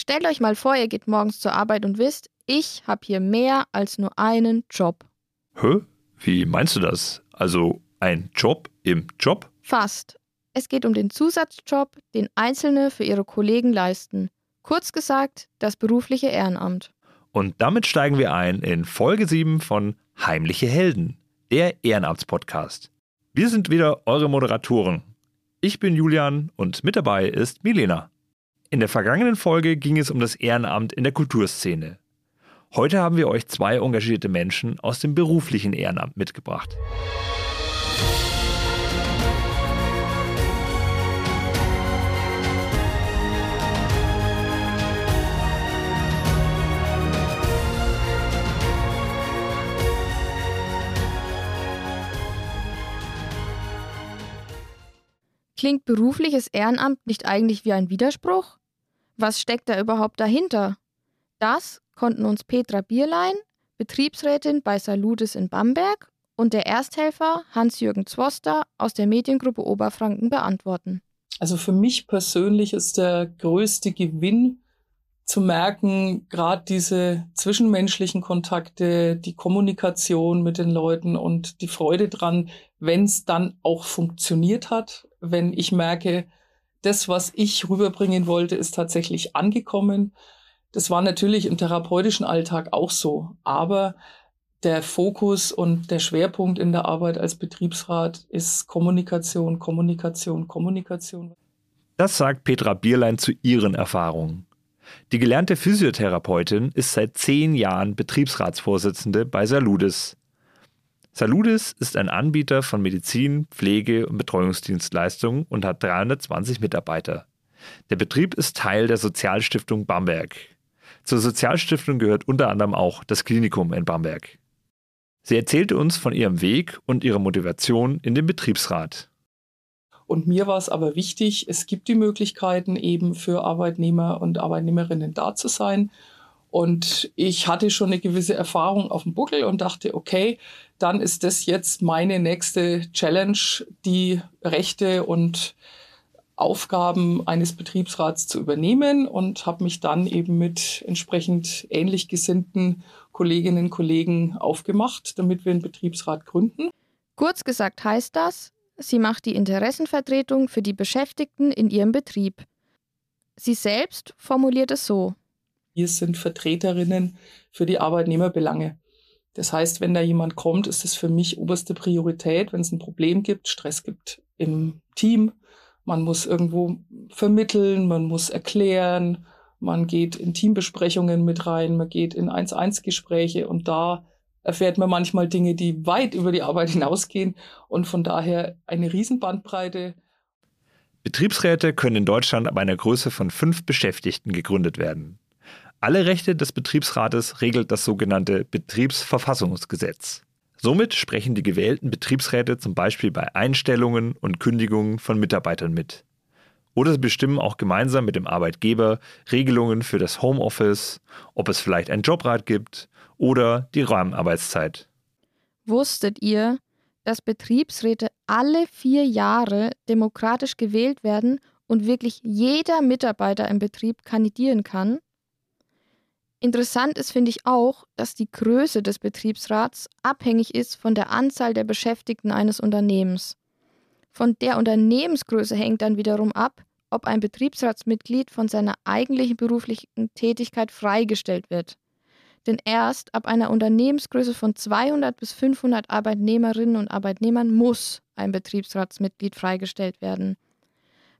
Stellt euch mal vor, ihr geht morgens zur Arbeit und wisst, ich habe hier mehr als nur einen Job. Hä? Wie meinst du das? Also ein Job im Job? Fast. Es geht um den Zusatzjob, den Einzelne für ihre Kollegen leisten. Kurz gesagt, das berufliche Ehrenamt. Und damit steigen wir ein in Folge 7 von Heimliche Helden, der Ehrenamtspodcast. Wir sind wieder eure Moderatoren. Ich bin Julian und mit dabei ist Milena. In der vergangenen Folge ging es um das Ehrenamt in der Kulturszene. Heute haben wir euch zwei engagierte Menschen aus dem beruflichen Ehrenamt mitgebracht. Klingt berufliches Ehrenamt nicht eigentlich wie ein Widerspruch? Was steckt da überhaupt dahinter? Das konnten uns Petra Bierlein, Betriebsrätin bei Saludes in Bamberg, und der Ersthelfer Hans-Jürgen Zwoster aus der Mediengruppe Oberfranken beantworten. Also für mich persönlich ist der größte Gewinn zu merken, gerade diese zwischenmenschlichen Kontakte, die Kommunikation mit den Leuten und die Freude dran, wenn es dann auch funktioniert hat, wenn ich merke, das, was ich rüberbringen wollte, ist tatsächlich angekommen. Das war natürlich im therapeutischen Alltag auch so, aber der Fokus und der Schwerpunkt in der Arbeit als Betriebsrat ist Kommunikation, Kommunikation, Kommunikation. Das sagt Petra Bierlein zu ihren Erfahrungen. Die gelernte Physiotherapeutin ist seit zehn Jahren Betriebsratsvorsitzende bei Saludes. Saludes ist ein Anbieter von Medizin, Pflege und Betreuungsdienstleistungen und hat 320 Mitarbeiter. Der Betrieb ist Teil der Sozialstiftung Bamberg. Zur Sozialstiftung gehört unter anderem auch das Klinikum in Bamberg. Sie erzählte uns von ihrem Weg und ihrer Motivation in den Betriebsrat. Und mir war es aber wichtig, es gibt die Möglichkeiten eben für Arbeitnehmer und Arbeitnehmerinnen da zu sein. Und ich hatte schon eine gewisse Erfahrung auf dem Buckel und dachte, okay, dann ist das jetzt meine nächste Challenge, die Rechte und Aufgaben eines Betriebsrats zu übernehmen und habe mich dann eben mit entsprechend ähnlich gesinnten Kolleginnen und Kollegen aufgemacht, damit wir einen Betriebsrat gründen. Kurz gesagt heißt das, sie macht die Interessenvertretung für die Beschäftigten in ihrem Betrieb. Sie selbst formuliert es so. Wir sind Vertreterinnen für die Arbeitnehmerbelange. Das heißt, wenn da jemand kommt, ist es für mich oberste Priorität, wenn es ein Problem gibt, Stress gibt im Team, man muss irgendwo vermitteln, man muss erklären, man geht in Teambesprechungen mit rein, man geht in 1-1-Gespräche und da erfährt man manchmal Dinge, die weit über die Arbeit hinausgehen und von daher eine Riesenbandbreite. Betriebsräte können in Deutschland ab einer Größe von fünf Beschäftigten gegründet werden. Alle Rechte des Betriebsrates regelt das sogenannte Betriebsverfassungsgesetz. Somit sprechen die gewählten Betriebsräte zum Beispiel bei Einstellungen und Kündigungen von Mitarbeitern mit. Oder sie bestimmen auch gemeinsam mit dem Arbeitgeber Regelungen für das Homeoffice, ob es vielleicht einen Jobrat gibt oder die Rahmenarbeitszeit. Wusstet ihr, dass Betriebsräte alle vier Jahre demokratisch gewählt werden und wirklich jeder Mitarbeiter im Betrieb kandidieren kann? Interessant ist, finde ich auch, dass die Größe des Betriebsrats abhängig ist von der Anzahl der Beschäftigten eines Unternehmens. Von der Unternehmensgröße hängt dann wiederum ab, ob ein Betriebsratsmitglied von seiner eigentlichen beruflichen Tätigkeit freigestellt wird. Denn erst ab einer Unternehmensgröße von 200 bis 500 Arbeitnehmerinnen und Arbeitnehmern muss ein Betriebsratsmitglied freigestellt werden.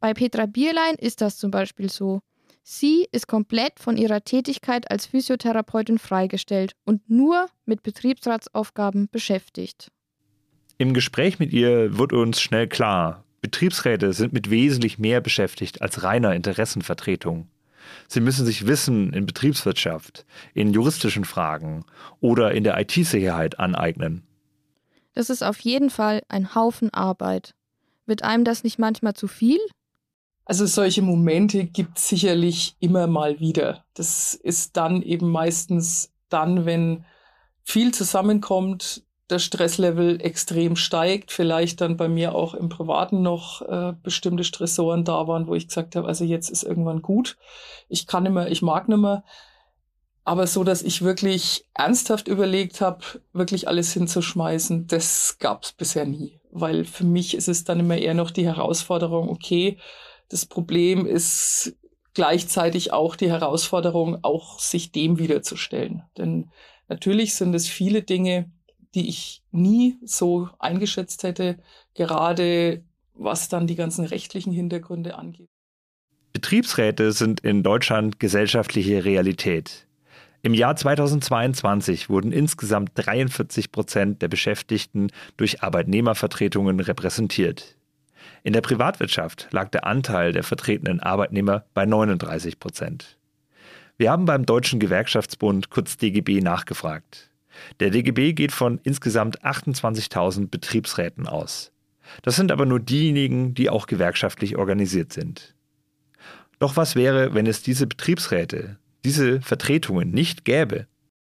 Bei Petra Bierlein ist das zum Beispiel so. Sie ist komplett von ihrer Tätigkeit als Physiotherapeutin freigestellt und nur mit Betriebsratsaufgaben beschäftigt. Im Gespräch mit ihr wird uns schnell klar, Betriebsräte sind mit wesentlich mehr beschäftigt als reiner Interessenvertretung. Sie müssen sich Wissen in Betriebswirtschaft, in juristischen Fragen oder in der IT-Sicherheit aneignen. Das ist auf jeden Fall ein Haufen Arbeit. Wird einem das nicht manchmal zu viel? Also solche Momente gibt es sicherlich immer mal wieder. Das ist dann eben meistens dann, wenn viel zusammenkommt, der Stresslevel extrem steigt, vielleicht dann bei mir auch im Privaten noch äh, bestimmte Stressoren da waren, wo ich gesagt habe, also jetzt ist irgendwann gut. Ich kann nicht mehr, ich mag nicht mehr. Aber so, dass ich wirklich ernsthaft überlegt habe, wirklich alles hinzuschmeißen, das gab es bisher nie. Weil für mich ist es dann immer eher noch die Herausforderung, okay, das Problem ist gleichzeitig auch die Herausforderung, auch sich dem wiederzustellen. Denn natürlich sind es viele Dinge, die ich nie so eingeschätzt hätte, gerade was dann die ganzen rechtlichen Hintergründe angeht. Betriebsräte sind in Deutschland gesellschaftliche Realität. Im Jahr 2022 wurden insgesamt 43 Prozent der Beschäftigten durch Arbeitnehmervertretungen repräsentiert. In der Privatwirtschaft lag der Anteil der vertretenen Arbeitnehmer bei 39 Prozent. Wir haben beim Deutschen Gewerkschaftsbund kurz DGB nachgefragt. Der DGB geht von insgesamt 28.000 Betriebsräten aus. Das sind aber nur diejenigen, die auch gewerkschaftlich organisiert sind. Doch was wäre, wenn es diese Betriebsräte, diese Vertretungen nicht gäbe?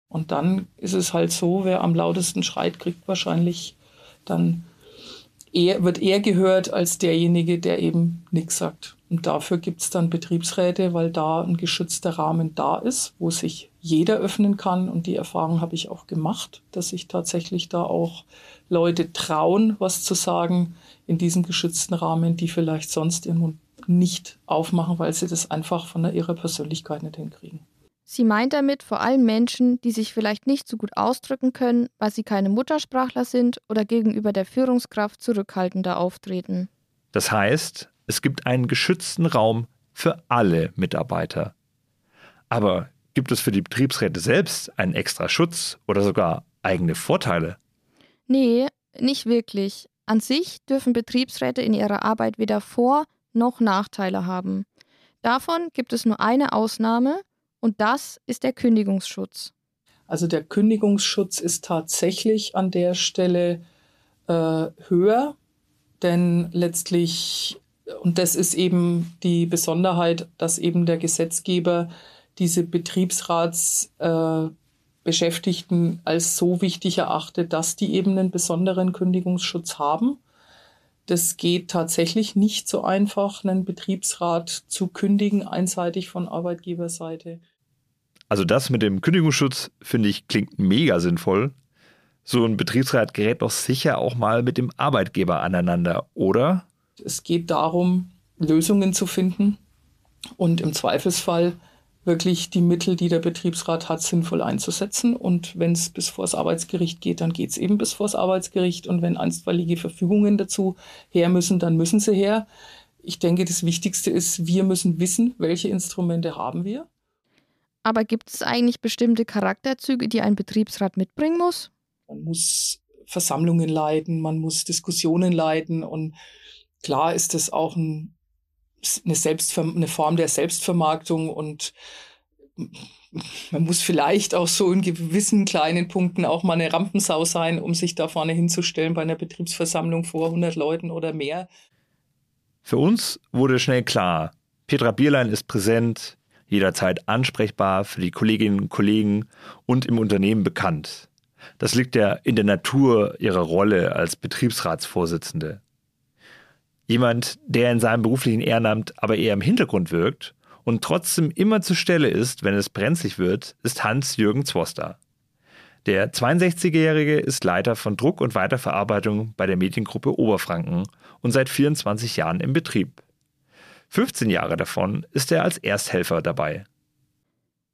Und dann ist es halt so, wer am lautesten schreit, kriegt wahrscheinlich dann eher, wird eher gehört als derjenige, der eben nichts sagt. Und dafür gibt es dann Betriebsräte, weil da ein geschützter Rahmen da ist, wo sich jeder öffnen kann. Und die Erfahrung habe ich auch gemacht, dass sich tatsächlich da auch Leute trauen, was zu sagen in diesem geschützten Rahmen, die vielleicht sonst ihren Mund nicht aufmachen, weil sie das einfach von ihrer Persönlichkeit nicht hinkriegen. Sie meint damit vor allem Menschen, die sich vielleicht nicht so gut ausdrücken können, weil sie keine Muttersprachler sind oder gegenüber der Führungskraft zurückhaltender auftreten. Das heißt, es gibt einen geschützten Raum für alle Mitarbeiter. Aber gibt es für die Betriebsräte selbst einen extra Schutz oder sogar eigene Vorteile? Nee, nicht wirklich. An sich dürfen Betriebsräte in ihrer Arbeit weder Vor- noch Nachteile haben. Davon gibt es nur eine Ausnahme, und das ist der Kündigungsschutz. Also der Kündigungsschutz ist tatsächlich an der Stelle äh, höher, denn letztlich, und das ist eben die Besonderheit, dass eben der Gesetzgeber diese Betriebsratsbeschäftigten äh, als so wichtig erachtet, dass die eben einen besonderen Kündigungsschutz haben. Das geht tatsächlich nicht so einfach, einen Betriebsrat zu kündigen, einseitig von Arbeitgeberseite. Also das mit dem Kündigungsschutz finde ich klingt mega sinnvoll. So ein Betriebsrat gerät doch sicher auch mal mit dem Arbeitgeber aneinander, oder? Es geht darum, Lösungen zu finden und im Zweifelsfall wirklich die Mittel, die der Betriebsrat hat, sinnvoll einzusetzen. Und wenn es bis vor das Arbeitsgericht geht, dann geht es eben bis vor das Arbeitsgericht. Und wenn einstweilige Verfügungen dazu her müssen, dann müssen sie her. Ich denke, das Wichtigste ist, wir müssen wissen, welche Instrumente haben wir. Aber gibt es eigentlich bestimmte Charakterzüge, die ein Betriebsrat mitbringen muss? Man muss Versammlungen leiten, man muss Diskussionen leiten und klar ist das auch ein, eine, Selbstver eine Form der Selbstvermarktung und man muss vielleicht auch so in gewissen kleinen Punkten auch mal eine Rampensau sein, um sich da vorne hinzustellen bei einer Betriebsversammlung vor 100 Leuten oder mehr. Für uns wurde schnell klar, Petra Bierlein ist präsent, jederzeit ansprechbar für die Kolleginnen und Kollegen und im Unternehmen bekannt. Das liegt ja in der Natur ihrer Rolle als Betriebsratsvorsitzende. Jemand, der in seinem beruflichen Ehrenamt aber eher im Hintergrund wirkt und trotzdem immer zur Stelle ist, wenn es brenzlig wird, ist Hans-Jürgen Zwoster. Der 62-Jährige ist Leiter von Druck- und Weiterverarbeitung bei der Mediengruppe Oberfranken und seit 24 Jahren im Betrieb. 15 Jahre davon ist er als Ersthelfer dabei.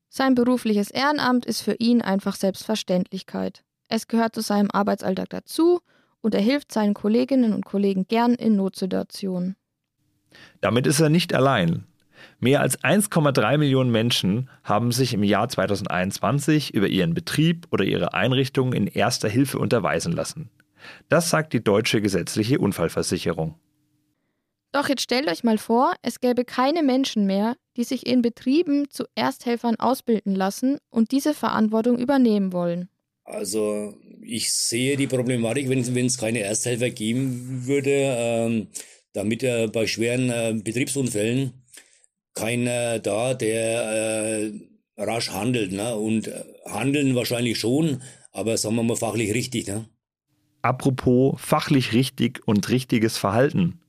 Sein berufliches Ehrenamt ist für ihn einfach Selbstverständlichkeit. Es gehört zu seinem Arbeitsalltag dazu und er hilft seinen Kolleginnen und Kollegen gern in Notsituationen. Damit ist er nicht allein. Mehr als 1,3 Millionen Menschen haben sich im Jahr 2021 über ihren Betrieb oder ihre Einrichtung in erster Hilfe unterweisen lassen. Das sagt die deutsche gesetzliche Unfallversicherung. Doch jetzt stellt euch mal vor, es gäbe keine Menschen mehr, die sich in Betrieben zu Ersthelfern ausbilden lassen und diese Verantwortung übernehmen wollen. Also ich sehe die Problematik, wenn es keine Ersthelfer geben würde, ähm, damit äh, bei schweren äh, Betriebsunfällen keiner da, der äh, rasch handelt. Ne? Und äh, handeln wahrscheinlich schon, aber sagen wir mal fachlich richtig. Ne? Apropos fachlich richtig und richtiges Verhalten.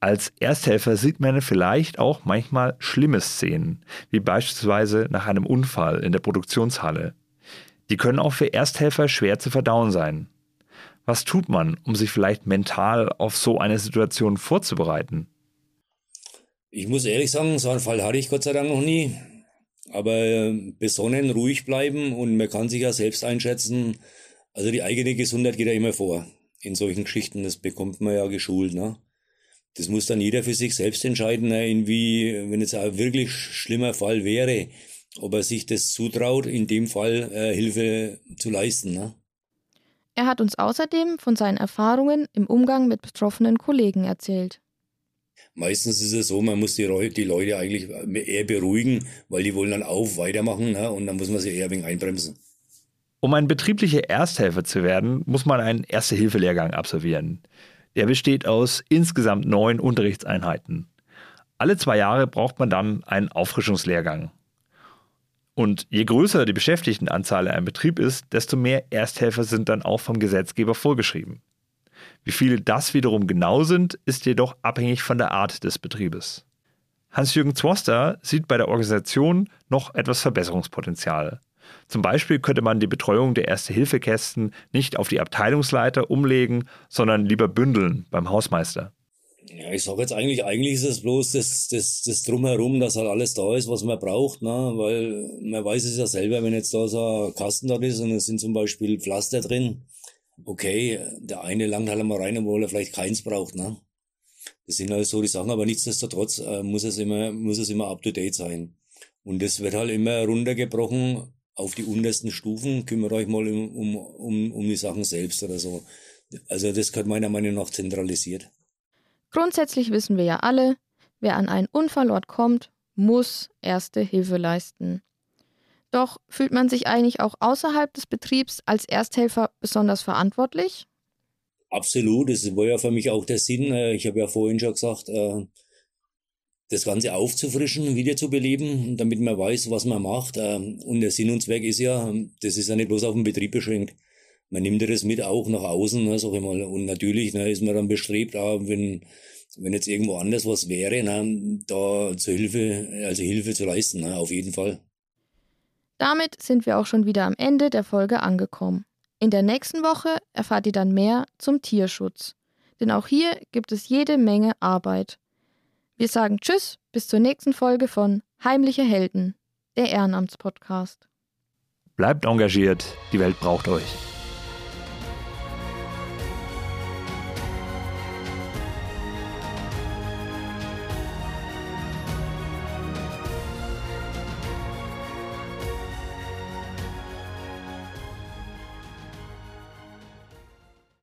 Als Ersthelfer sieht man vielleicht auch manchmal schlimme Szenen, wie beispielsweise nach einem Unfall in der Produktionshalle. Die können auch für Ersthelfer schwer zu verdauen sein. Was tut man, um sich vielleicht mental auf so eine Situation vorzubereiten? Ich muss ehrlich sagen, so einen Fall hatte ich Gott sei Dank noch nie. Aber äh, besonnen, ruhig bleiben und man kann sich ja selbst einschätzen. Also die eigene Gesundheit geht ja immer vor. In solchen Geschichten, das bekommt man ja geschult. Ne? Das muss dann jeder für sich selbst entscheiden, ne? in wie, wenn jetzt ein wirklich schlimmer Fall wäre, ob er sich das zutraut, in dem Fall äh, Hilfe zu leisten. Ne? Er hat uns außerdem von seinen Erfahrungen im Umgang mit betroffenen Kollegen erzählt. Meistens ist es so, man muss die, die Leute eigentlich eher beruhigen, weil die wollen dann auf weitermachen ne? und dann muss man sie eher ein wenig einbremsen. Um ein betrieblicher Ersthelfer zu werden, muss man einen Erste-Hilfe-Lehrgang absolvieren. Der besteht aus insgesamt neun Unterrichtseinheiten. Alle zwei Jahre braucht man dann einen Auffrischungslehrgang. Und je größer die Beschäftigtenanzahl in einem Betrieb ist, desto mehr Ersthelfer sind dann auch vom Gesetzgeber vorgeschrieben. Wie viele das wiederum genau sind, ist jedoch abhängig von der Art des Betriebes. Hans-Jürgen Zwoster sieht bei der Organisation noch etwas Verbesserungspotenzial. Zum Beispiel könnte man die Betreuung der Erste-Hilfe-Kästen nicht auf die Abteilungsleiter umlegen, sondern lieber bündeln beim Hausmeister. Ja, ich sage jetzt eigentlich, eigentlich ist es bloß das, das, das Drumherum, dass halt alles da ist, was man braucht, ne? weil man weiß es ja selber, wenn jetzt da so ein Kasten da ist und es sind zum Beispiel Pflaster drin, okay, der eine langt halt mal rein, obwohl er vielleicht keins braucht, ne? Das sind halt so die Sachen, aber nichtsdestotrotz äh, muss es immer, muss es immer up to date sein. Und das wird halt immer runtergebrochen auf die untersten Stufen, kümmert euch mal um, um, um, um die Sachen selbst oder so. Also das gehört meiner Meinung nach zentralisiert. Grundsätzlich wissen wir ja alle, wer an einen Unfallort kommt, muss erste Hilfe leisten. Doch fühlt man sich eigentlich auch außerhalb des Betriebs als Ersthelfer besonders verantwortlich? Absolut, das war ja für mich auch der Sinn. Äh, ich habe ja vorhin schon gesagt, äh, das Ganze aufzufrischen, wiederzubeleben, damit man weiß, was man macht. Ähm, und der Sinn und Zweck ist ja, das ist ja nicht bloß auf den Betrieb beschränkt. Man nimmt ja das mit auch nach außen, ne, sag ich mal. Und natürlich ne, ist man dann bestrebt, wenn, wenn jetzt irgendwo anders was wäre, ne, da zur Hilfe, also Hilfe zu leisten, ne, auf jeden Fall. Damit sind wir auch schon wieder am Ende der Folge angekommen. In der nächsten Woche erfahrt ihr dann mehr zum Tierschutz. Denn auch hier gibt es jede Menge Arbeit. Wir sagen Tschüss, bis zur nächsten Folge von Heimliche Helden, der Ehrenamtspodcast. Bleibt engagiert, die Welt braucht euch.